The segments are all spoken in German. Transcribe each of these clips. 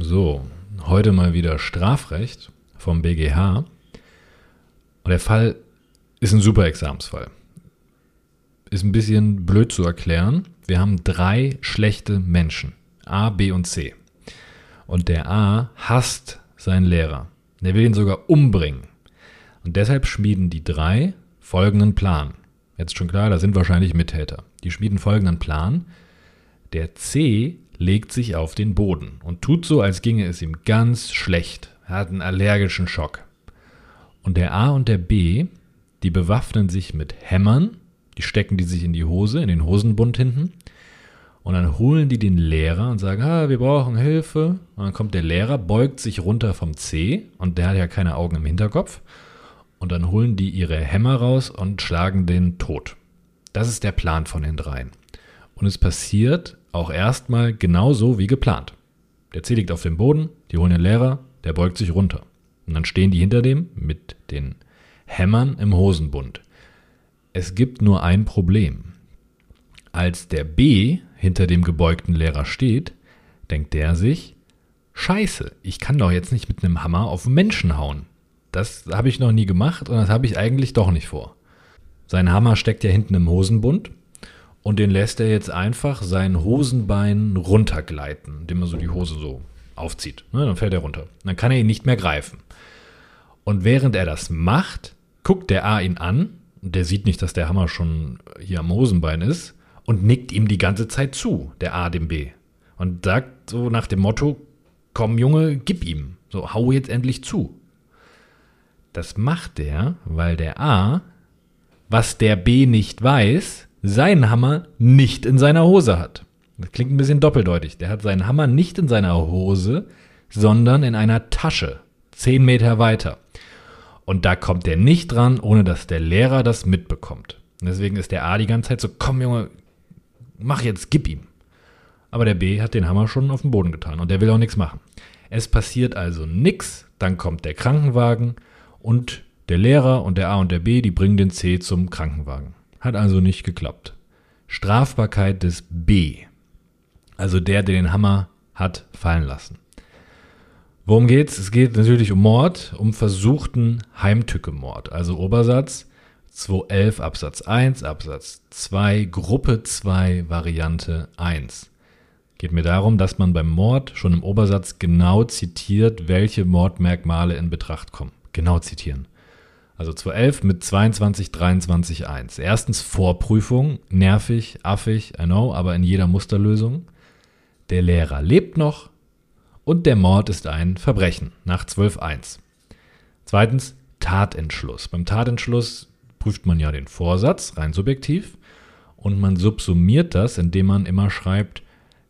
So, heute mal wieder Strafrecht vom BGH. Und der Fall ist ein super Examensfall. Ist ein bisschen blöd zu erklären. Wir haben drei schlechte Menschen. A, B und C. Und der A hasst seinen Lehrer. Der will ihn sogar umbringen. Und deshalb schmieden die drei folgenden Plan. Jetzt schon klar, da sind wahrscheinlich Mittäter. Die schmieden folgenden Plan. Der C legt sich auf den Boden und tut so, als ginge es ihm ganz schlecht. Er hat einen allergischen Schock. Und der A und der B, die bewaffnen sich mit Hämmern, die stecken die sich in die Hose, in den Hosenbund hinten. Und dann holen die den Lehrer und sagen, ah, wir brauchen Hilfe. Und dann kommt der Lehrer, beugt sich runter vom C und der hat ja keine Augen im Hinterkopf. Und dann holen die ihre Hämmer raus und schlagen den tot. Das ist der Plan von den dreien. Und es passiert auch erstmal genauso wie geplant. Der C liegt auf dem Boden, die holen den Lehrer, der beugt sich runter. Und dann stehen die hinter dem mit den Hämmern im Hosenbund. Es gibt nur ein Problem. Als der B hinter dem gebeugten Lehrer steht, denkt der sich, Scheiße, ich kann doch jetzt nicht mit einem Hammer auf Menschen hauen. Das habe ich noch nie gemacht und das habe ich eigentlich doch nicht vor. Sein Hammer steckt ja hinten im Hosenbund und den lässt er jetzt einfach sein Hosenbein runtergleiten, indem er so die Hose so aufzieht. Ne, dann fällt er runter. Dann kann er ihn nicht mehr greifen. Und während er das macht, guckt der A ihn an der sieht nicht, dass der Hammer schon hier am Hosenbein ist und nickt ihm die ganze Zeit zu, der A dem B. Und sagt so nach dem Motto, komm Junge, gib ihm. So, hau jetzt endlich zu. Das macht der, weil der A, was der B nicht weiß, seinen Hammer nicht in seiner Hose hat. Das klingt ein bisschen doppeldeutig. Der hat seinen Hammer nicht in seiner Hose, sondern in einer Tasche, zehn Meter weiter. Und da kommt der nicht dran, ohne dass der Lehrer das mitbekommt. Und deswegen ist der A die ganze Zeit so, komm Junge, mach jetzt, gib ihm. Aber der B hat den Hammer schon auf den Boden getan und der will auch nichts machen. Es passiert also nichts, dann kommt der Krankenwagen und der Lehrer und der A und der B, die bringen den C zum Krankenwagen. Hat also nicht geklappt. Strafbarkeit des B. Also der, der den Hammer hat fallen lassen. Worum geht's? Es geht natürlich um Mord, um versuchten Heimtückemord. Also Obersatz 211 Absatz 1, Absatz 2, Gruppe 2, Variante 1. Geht mir darum, dass man beim Mord schon im Obersatz genau zitiert, welche Mordmerkmale in Betracht kommen. Genau zitieren. Also 211 mit 22, 23, 1. Erstens Vorprüfung, nervig, affig, I know, aber in jeder Musterlösung. Der Lehrer lebt noch und der Mord ist ein Verbrechen nach 12.1. Zweitens Tatentschluss. Beim Tatentschluss prüft man ja den Vorsatz, rein subjektiv, und man subsumiert das, indem man immer schreibt,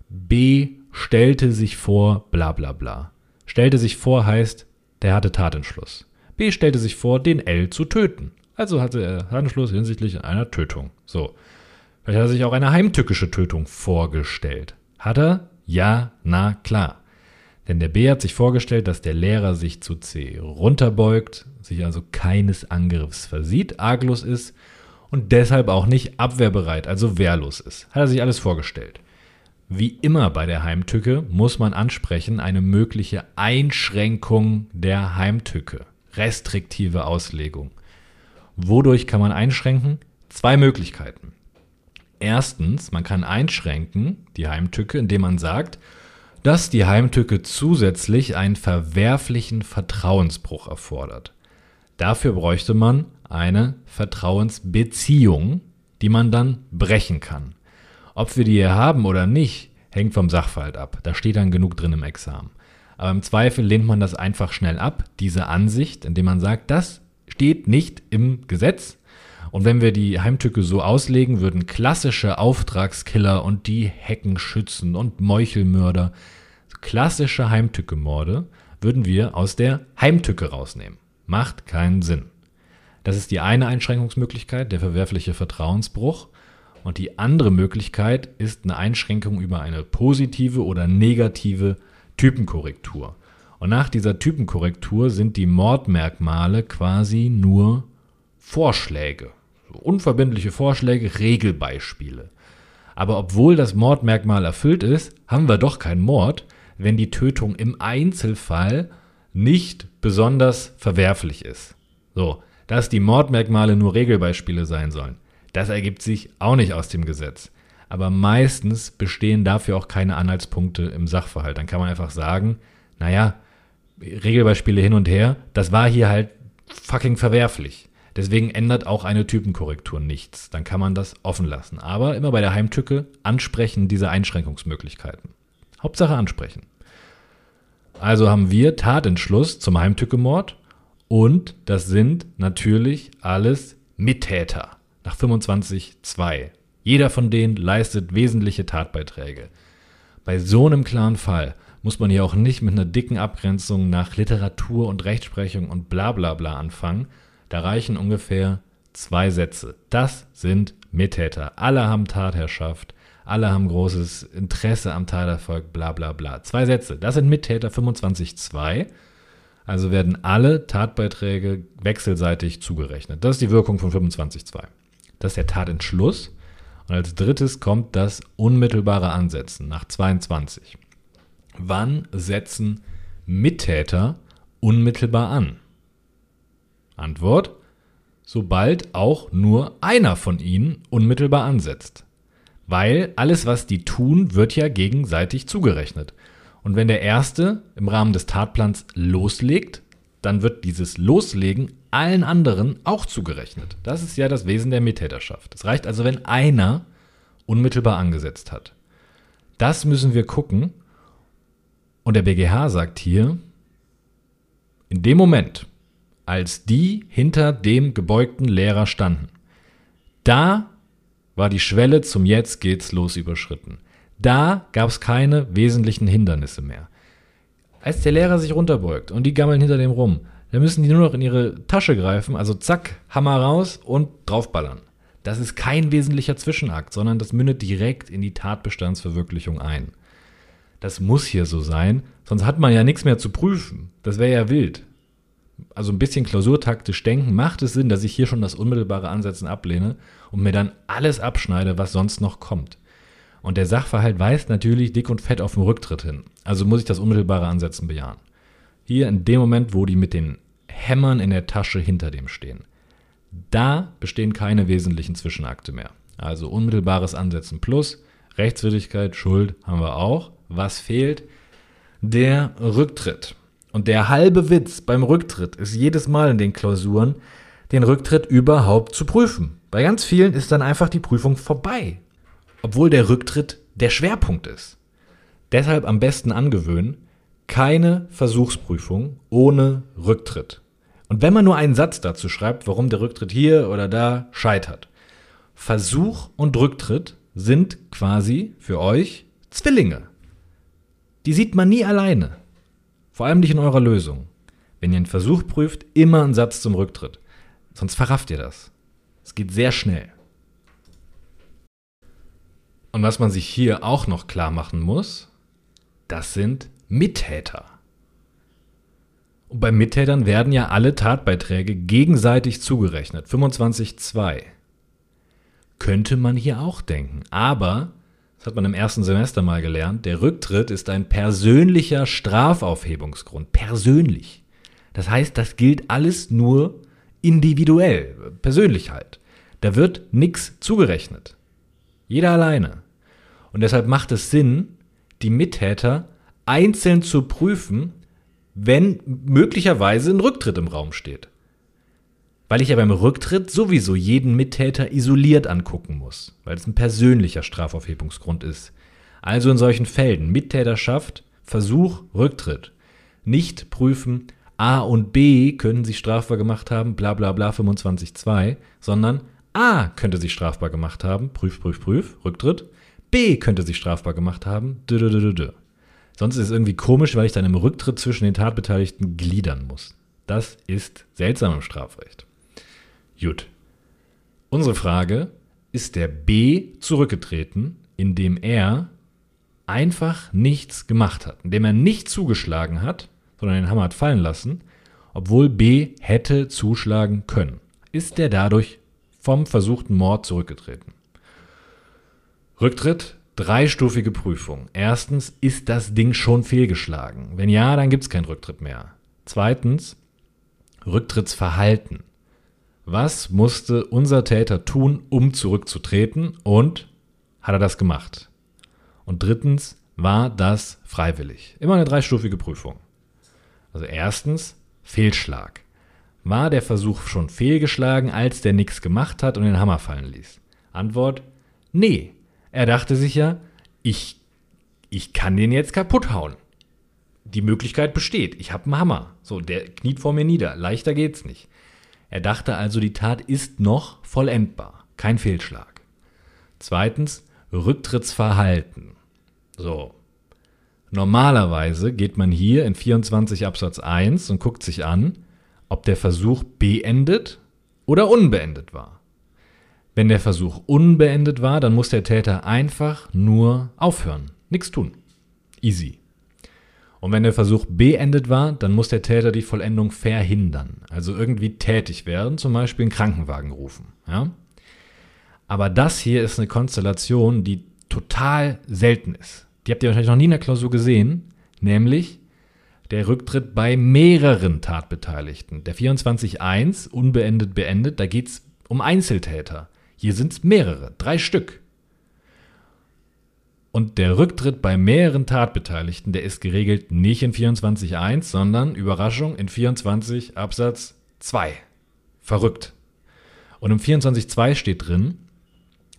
B stellte sich vor, bla bla bla. Stellte sich vor heißt, der hatte Tatentschluss. B stellte sich vor, den L zu töten. Also hatte er Handschluss hinsichtlich einer Tötung. So. Vielleicht hat er sich auch eine heimtückische Tötung vorgestellt. Hat er? Ja, na klar. Denn der B hat sich vorgestellt, dass der Lehrer sich zu C runterbeugt, sich also keines Angriffs versieht, arglos ist und deshalb auch nicht abwehrbereit, also wehrlos ist. Hat er sich alles vorgestellt. Wie immer bei der Heimtücke muss man ansprechen eine mögliche Einschränkung der Heimtücke restriktive Auslegung. Wodurch kann man einschränken? Zwei Möglichkeiten. Erstens, man kann einschränken, die Heimtücke, indem man sagt, dass die Heimtücke zusätzlich einen verwerflichen Vertrauensbruch erfordert. Dafür bräuchte man eine Vertrauensbeziehung, die man dann brechen kann. Ob wir die hier haben oder nicht, hängt vom Sachverhalt ab. Da steht dann genug drin im Examen. Aber im Zweifel lehnt man das einfach schnell ab, diese Ansicht, indem man sagt, das steht nicht im Gesetz. Und wenn wir die Heimtücke so auslegen, würden klassische Auftragskiller und die Heckenschützen und Meuchelmörder, klassische Heimtücke-Morde, würden wir aus der Heimtücke rausnehmen. Macht keinen Sinn. Das ist die eine Einschränkungsmöglichkeit, der verwerfliche Vertrauensbruch. Und die andere Möglichkeit ist eine Einschränkung über eine positive oder negative Typenkorrektur. Und nach dieser Typenkorrektur sind die Mordmerkmale quasi nur Vorschläge. Unverbindliche Vorschläge, Regelbeispiele. Aber obwohl das Mordmerkmal erfüllt ist, haben wir doch keinen Mord, wenn die Tötung im Einzelfall nicht besonders verwerflich ist. So, dass die Mordmerkmale nur Regelbeispiele sein sollen. Das ergibt sich auch nicht aus dem Gesetz. Aber meistens bestehen dafür auch keine Anhaltspunkte im Sachverhalt. Dann kann man einfach sagen, naja, Regelbeispiele hin und her, das war hier halt fucking verwerflich. Deswegen ändert auch eine Typenkorrektur nichts. Dann kann man das offen lassen. Aber immer bei der Heimtücke ansprechen diese Einschränkungsmöglichkeiten. Hauptsache ansprechen. Also haben wir Tatentschluss zum Heimtückemord und das sind natürlich alles Mittäter nach 25.2. Jeder von denen leistet wesentliche Tatbeiträge. Bei so einem klaren Fall muss man hier auch nicht mit einer dicken Abgrenzung nach Literatur und Rechtsprechung und bla bla bla anfangen. Da reichen ungefähr zwei Sätze. Das sind Mittäter. Alle haben Tatherrschaft. Alle haben großes Interesse am Taterfolg, bla bla bla. Zwei Sätze. Das sind Mittäter 25.2. Also werden alle Tatbeiträge wechselseitig zugerechnet. Das ist die Wirkung von 25.2. Das ist der Tatentschluss. Und als drittes kommt das unmittelbare Ansetzen nach 22. Wann setzen Mittäter unmittelbar an? Antwort: Sobald auch nur einer von ihnen unmittelbar ansetzt. Weil alles, was die tun, wird ja gegenseitig zugerechnet. Und wenn der Erste im Rahmen des Tatplans loslegt, dann wird dieses Loslegen allen anderen auch zugerechnet. Das ist ja das Wesen der Mittäterschaft. Es reicht also, wenn einer unmittelbar angesetzt hat. Das müssen wir gucken. Und der BGH sagt hier, in dem Moment, als die hinter dem gebeugten Lehrer standen, da war die Schwelle zum Jetzt geht's los überschritten. Da gab es keine wesentlichen Hindernisse mehr. Als der Lehrer sich runterbeugt und die gammeln hinter dem rum, dann müssen die nur noch in ihre Tasche greifen, also zack, Hammer raus und draufballern. Das ist kein wesentlicher Zwischenakt, sondern das mündet direkt in die Tatbestandsverwirklichung ein. Das muss hier so sein, sonst hat man ja nichts mehr zu prüfen. Das wäre ja wild. Also ein bisschen klausurtaktisch denken, macht es Sinn, dass ich hier schon das unmittelbare Ansetzen ablehne und mir dann alles abschneide, was sonst noch kommt. Und der Sachverhalt weist natürlich dick und fett auf den Rücktritt hin. Also muss ich das unmittelbare Ansetzen bejahen. Hier in dem Moment, wo die mit den Hämmern in der Tasche hinter dem stehen. Da bestehen keine wesentlichen Zwischenakte mehr. Also unmittelbares Ansetzen plus Rechtswidrigkeit, Schuld haben wir auch. Was fehlt? Der Rücktritt. Und der halbe Witz beim Rücktritt ist jedes Mal in den Klausuren, den Rücktritt überhaupt zu prüfen. Bei ganz vielen ist dann einfach die Prüfung vorbei obwohl der Rücktritt der Schwerpunkt ist. Deshalb am besten angewöhnen, keine Versuchsprüfung ohne Rücktritt. Und wenn man nur einen Satz dazu schreibt, warum der Rücktritt hier oder da scheitert. Versuch und Rücktritt sind quasi für euch Zwillinge. Die sieht man nie alleine. Vor allem nicht in eurer Lösung. Wenn ihr einen Versuch prüft, immer einen Satz zum Rücktritt. Sonst verrafft ihr das. Es geht sehr schnell. Und was man sich hier auch noch klar machen muss, das sind Mittäter. Und bei Mittätern werden ja alle Tatbeiträge gegenseitig zugerechnet. 25,2. Könnte man hier auch denken. Aber, das hat man im ersten Semester mal gelernt, der Rücktritt ist ein persönlicher Strafaufhebungsgrund. Persönlich. Das heißt, das gilt alles nur individuell, persönlich halt. Da wird nichts zugerechnet. Jeder alleine. Und deshalb macht es Sinn, die Mittäter einzeln zu prüfen, wenn möglicherweise ein Rücktritt im Raum steht. Weil ich ja beim Rücktritt sowieso jeden Mittäter isoliert angucken muss, weil es ein persönlicher Strafaufhebungsgrund ist. Also in solchen Fällen Mittäterschaft, Versuch, Rücktritt. Nicht prüfen, A und B können sich strafbar gemacht haben, bla bla bla 25.2, sondern A könnte sich strafbar gemacht haben, prüf, prüf, prüf, Rücktritt. B könnte sich strafbar gemacht haben. Dö, dö, dö, dö. Sonst ist es irgendwie komisch, weil ich dann im Rücktritt zwischen den Tatbeteiligten gliedern muss. Das ist seltsam im Strafrecht. Gut. Unsere Frage, ist der B zurückgetreten, indem er einfach nichts gemacht hat, indem er nicht zugeschlagen hat, sondern den Hammer hat fallen lassen, obwohl B hätte zuschlagen können. Ist er dadurch vom versuchten Mord zurückgetreten? Rücktritt Dreistufige Prüfung. Erstens, ist das Ding schon fehlgeschlagen? Wenn ja, dann gibt es keinen Rücktritt mehr. Zweitens, Rücktrittsverhalten. Was musste unser Täter tun, um zurückzutreten und hat er das gemacht? Und drittens, war das freiwillig? Immer eine dreistufige Prüfung. Also erstens, Fehlschlag. War der Versuch schon fehlgeschlagen, als der nichts gemacht hat und den Hammer fallen ließ? Antwort, nee. Er dachte sich ja, ich, ich kann den jetzt kaputt hauen. Die Möglichkeit besteht. Ich habe einen Hammer. So, der kniet vor mir nieder. Leichter geht's nicht. Er dachte also, die Tat ist noch vollendbar. Kein Fehlschlag. Zweitens, Rücktrittsverhalten. So. Normalerweise geht man hier in 24 Absatz 1 und guckt sich an, ob der Versuch beendet oder unbeendet war. Wenn der Versuch unbeendet war, dann muss der Täter einfach nur aufhören, nichts tun. Easy. Und wenn der Versuch beendet war, dann muss der Täter die Vollendung verhindern, also irgendwie tätig werden, zum Beispiel einen Krankenwagen rufen. Ja? Aber das hier ist eine Konstellation, die total selten ist. Die habt ihr wahrscheinlich noch nie in der Klausur gesehen, nämlich der Rücktritt bei mehreren Tatbeteiligten. Der 24.1, unbeendet beendet, da geht es um Einzeltäter. Hier sind es mehrere, drei Stück. Und der Rücktritt bei mehreren Tatbeteiligten, der ist geregelt nicht in 24.1, sondern, Überraschung, in 24 Absatz 2. Verrückt. Und im 24.2 steht drin,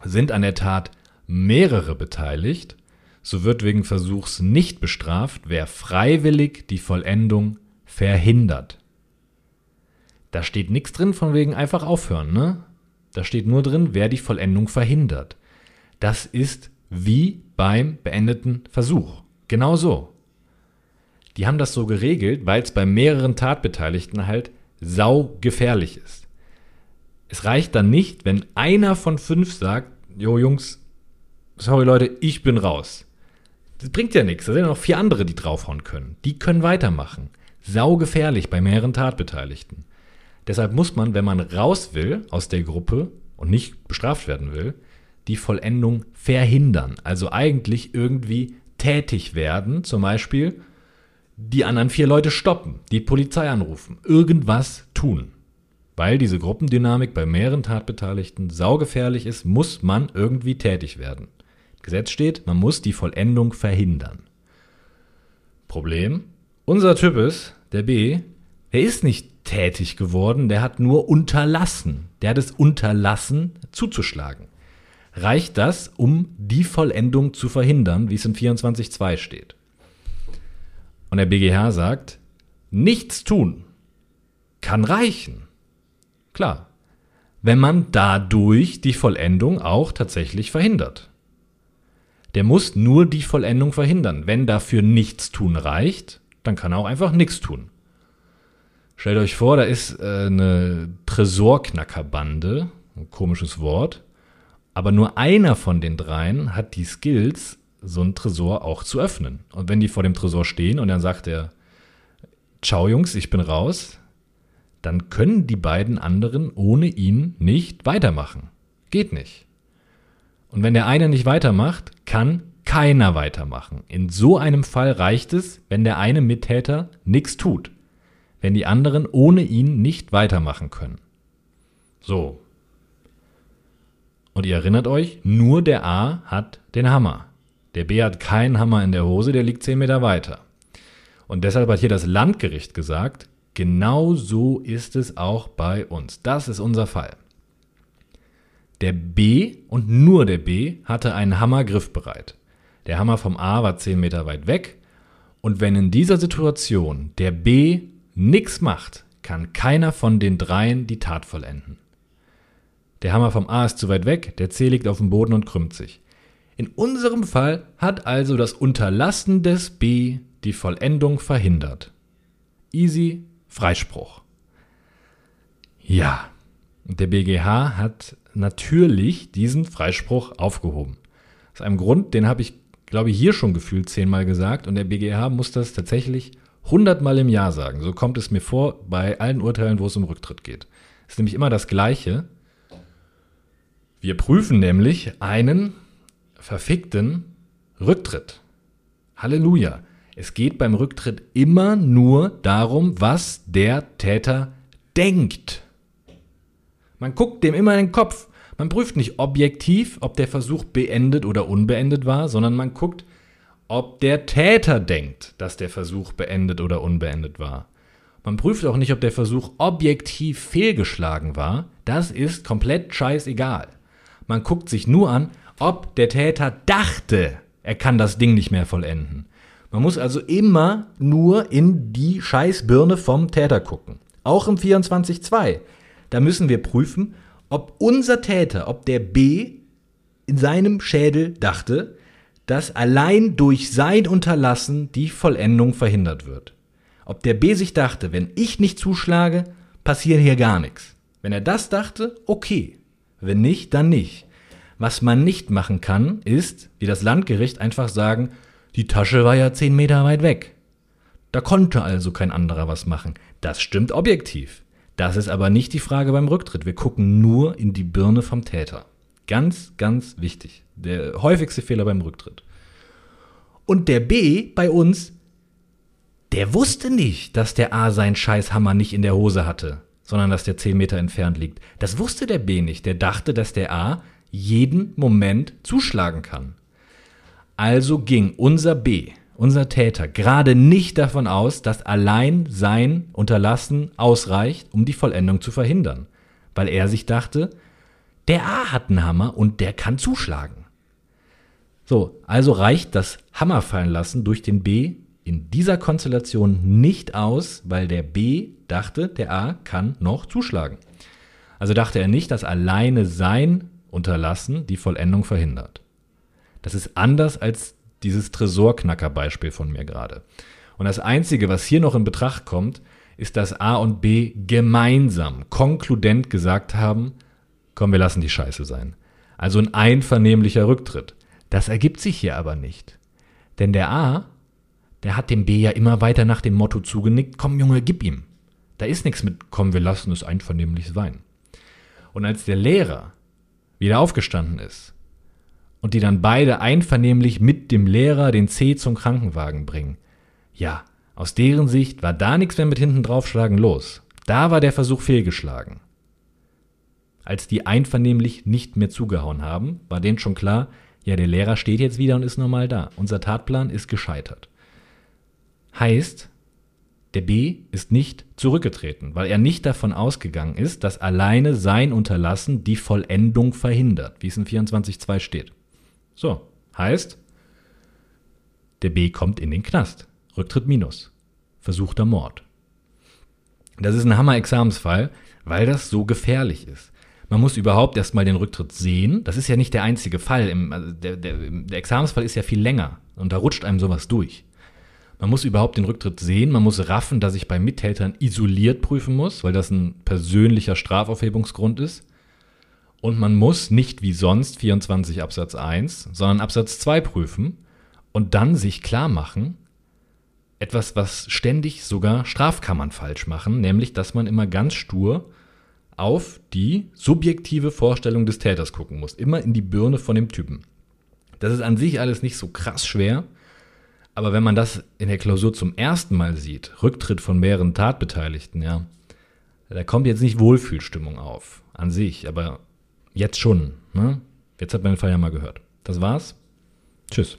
sind an der Tat mehrere beteiligt, so wird wegen Versuchs nicht bestraft, wer freiwillig die Vollendung verhindert. Da steht nichts drin von wegen einfach aufhören, ne? Da steht nur drin, wer die Vollendung verhindert. Das ist wie beim beendeten Versuch. Genau so. Die haben das so geregelt, weil es bei mehreren Tatbeteiligten halt sau gefährlich ist. Es reicht dann nicht, wenn einer von fünf sagt, Jo Jungs, sorry Leute, ich bin raus. Das bringt ja nichts. Da sind ja noch vier andere, die draufhauen können. Die können weitermachen. Sau gefährlich bei mehreren Tatbeteiligten. Deshalb muss man, wenn man raus will aus der Gruppe und nicht bestraft werden will, die Vollendung verhindern. Also eigentlich irgendwie tätig werden, zum Beispiel die anderen vier Leute stoppen, die Polizei anrufen, irgendwas tun. Weil diese Gruppendynamik bei mehreren Tatbeteiligten saugefährlich ist, muss man irgendwie tätig werden. Gesetz steht, man muss die Vollendung verhindern. Problem? Unser Typ ist, der B, der ist nicht tätig geworden, der hat nur unterlassen. Der hat es unterlassen, zuzuschlagen. Reicht das, um die Vollendung zu verhindern, wie es in 24.2 steht? Und der BGH sagt, nichts tun kann reichen. Klar, wenn man dadurch die Vollendung auch tatsächlich verhindert. Der muss nur die Vollendung verhindern. Wenn dafür nichts tun reicht, dann kann er auch einfach nichts tun. Stellt euch vor, da ist äh, eine Tresorknackerbande, ein komisches Wort, aber nur einer von den dreien hat die Skills, so einen Tresor auch zu öffnen. Und wenn die vor dem Tresor stehen und dann sagt er, ciao Jungs, ich bin raus, dann können die beiden anderen ohne ihn nicht weitermachen. Geht nicht. Und wenn der eine nicht weitermacht, kann keiner weitermachen. In so einem Fall reicht es, wenn der eine Mittäter nichts tut, wenn die anderen ohne ihn nicht weitermachen können. So. Und ihr erinnert euch, nur der A hat den Hammer. Der B hat keinen Hammer in der Hose, der liegt 10 Meter weiter. Und deshalb hat hier das Landgericht gesagt, genau so ist es auch bei uns. Das ist unser Fall. Der B und nur der B hatte einen Hammer griffbereit. Der Hammer vom A war 10 Meter weit weg. Und wenn in dieser Situation der B nichts macht, kann keiner von den dreien die Tat vollenden. Der Hammer vom A ist zu weit weg, der C liegt auf dem Boden und krümmt sich. In unserem Fall hat also das Unterlassen des B die Vollendung verhindert. Easy Freispruch. Ja, der BGH hat natürlich diesen Freispruch aufgehoben. Aus einem Grund, den habe ich, glaube ich, hier schon gefühlt zehnmal gesagt und der BGH muss das tatsächlich hundertmal im Jahr sagen. So kommt es mir vor bei allen Urteilen, wo es um Rücktritt geht. Es ist nämlich immer das Gleiche. Wir prüfen nämlich einen verfickten Rücktritt. Halleluja. Es geht beim Rücktritt immer nur darum, was der Täter denkt. Man guckt dem immer in den Kopf. Man prüft nicht objektiv, ob der Versuch beendet oder unbeendet war, sondern man guckt, ob der Täter denkt, dass der Versuch beendet oder unbeendet war. Man prüft auch nicht, ob der Versuch objektiv fehlgeschlagen war. Das ist komplett scheißegal. Man guckt sich nur an, ob der Täter dachte, er kann das Ding nicht mehr vollenden. Man muss also immer nur in die Scheißbirne vom Täter gucken. Auch im 24.2. Da müssen wir prüfen, ob unser Täter, ob der B in seinem Schädel dachte, dass allein durch sein Unterlassen die Vollendung verhindert wird. Ob der B sich dachte, wenn ich nicht zuschlage, passiert hier gar nichts. Wenn er das dachte, okay. Wenn nicht, dann nicht. Was man nicht machen kann, ist, wie das Landgericht einfach sagen, die Tasche war ja zehn Meter weit weg. Da konnte also kein anderer was machen. Das stimmt objektiv. Das ist aber nicht die Frage beim Rücktritt. Wir gucken nur in die Birne vom Täter. Ganz, ganz wichtig. Der häufigste Fehler beim Rücktritt. Und der B bei uns, der wusste nicht, dass der A seinen Scheißhammer nicht in der Hose hatte, sondern dass der 10 Meter entfernt liegt. Das wusste der B nicht. Der dachte, dass der A jeden Moment zuschlagen kann. Also ging unser B unser Täter, gerade nicht davon aus, dass allein sein Unterlassen ausreicht, um die Vollendung zu verhindern, weil er sich dachte, der A hat einen Hammer und der kann zuschlagen. So, also reicht das Hammer fallen lassen durch den B in dieser Konstellation nicht aus, weil der B dachte, der A kann noch zuschlagen. Also dachte er nicht, dass alleine sein Unterlassen die Vollendung verhindert. Das ist anders als dieses Tresorknacker-Beispiel von mir gerade. Und das Einzige, was hier noch in Betracht kommt, ist, dass A und B gemeinsam, konkludent gesagt haben, komm, wir lassen die Scheiße sein. Also ein einvernehmlicher Rücktritt. Das ergibt sich hier aber nicht. Denn der A, der hat dem B ja immer weiter nach dem Motto zugenickt, komm Junge, gib ihm. Da ist nichts mit, komm, wir lassen es einvernehmlich sein. Und als der Lehrer wieder aufgestanden ist und die dann beide einvernehmlich mit dem Lehrer den C zum Krankenwagen bringen. Ja, aus deren Sicht war da nichts mehr mit hinten draufschlagen los. Da war der Versuch fehlgeschlagen. Als die einvernehmlich nicht mehr zugehauen haben, war denen schon klar, ja, der Lehrer steht jetzt wieder und ist normal da. Unser Tatplan ist gescheitert. Heißt, der B ist nicht zurückgetreten, weil er nicht davon ausgegangen ist, dass alleine sein Unterlassen die Vollendung verhindert, wie es in 24.2 steht. So, heißt, der B kommt in den Knast. Rücktritt minus. Versuchter Mord. Das ist ein Hammer-Examensfall, weil das so gefährlich ist. Man muss überhaupt erstmal den Rücktritt sehen. Das ist ja nicht der einzige Fall. Im, also der, der, der Examensfall ist ja viel länger und da rutscht einem sowas durch. Man muss überhaupt den Rücktritt sehen. Man muss raffen, dass ich bei Mittätern isoliert prüfen muss, weil das ein persönlicher Strafaufhebungsgrund ist. Und man muss nicht wie sonst 24 Absatz 1, sondern Absatz 2 prüfen und dann sich klar machen, etwas, was ständig sogar Strafkammern falsch machen, nämlich dass man immer ganz stur auf die subjektive Vorstellung des Täters gucken muss, immer in die Birne von dem Typen. Das ist an sich alles nicht so krass schwer, aber wenn man das in der Klausur zum ersten Mal sieht, Rücktritt von mehreren Tatbeteiligten, ja, da kommt jetzt nicht Wohlfühlstimmung auf an sich, aber Jetzt schon. Ne? Jetzt hat mein ja mal gehört. Das war's. Tschüss.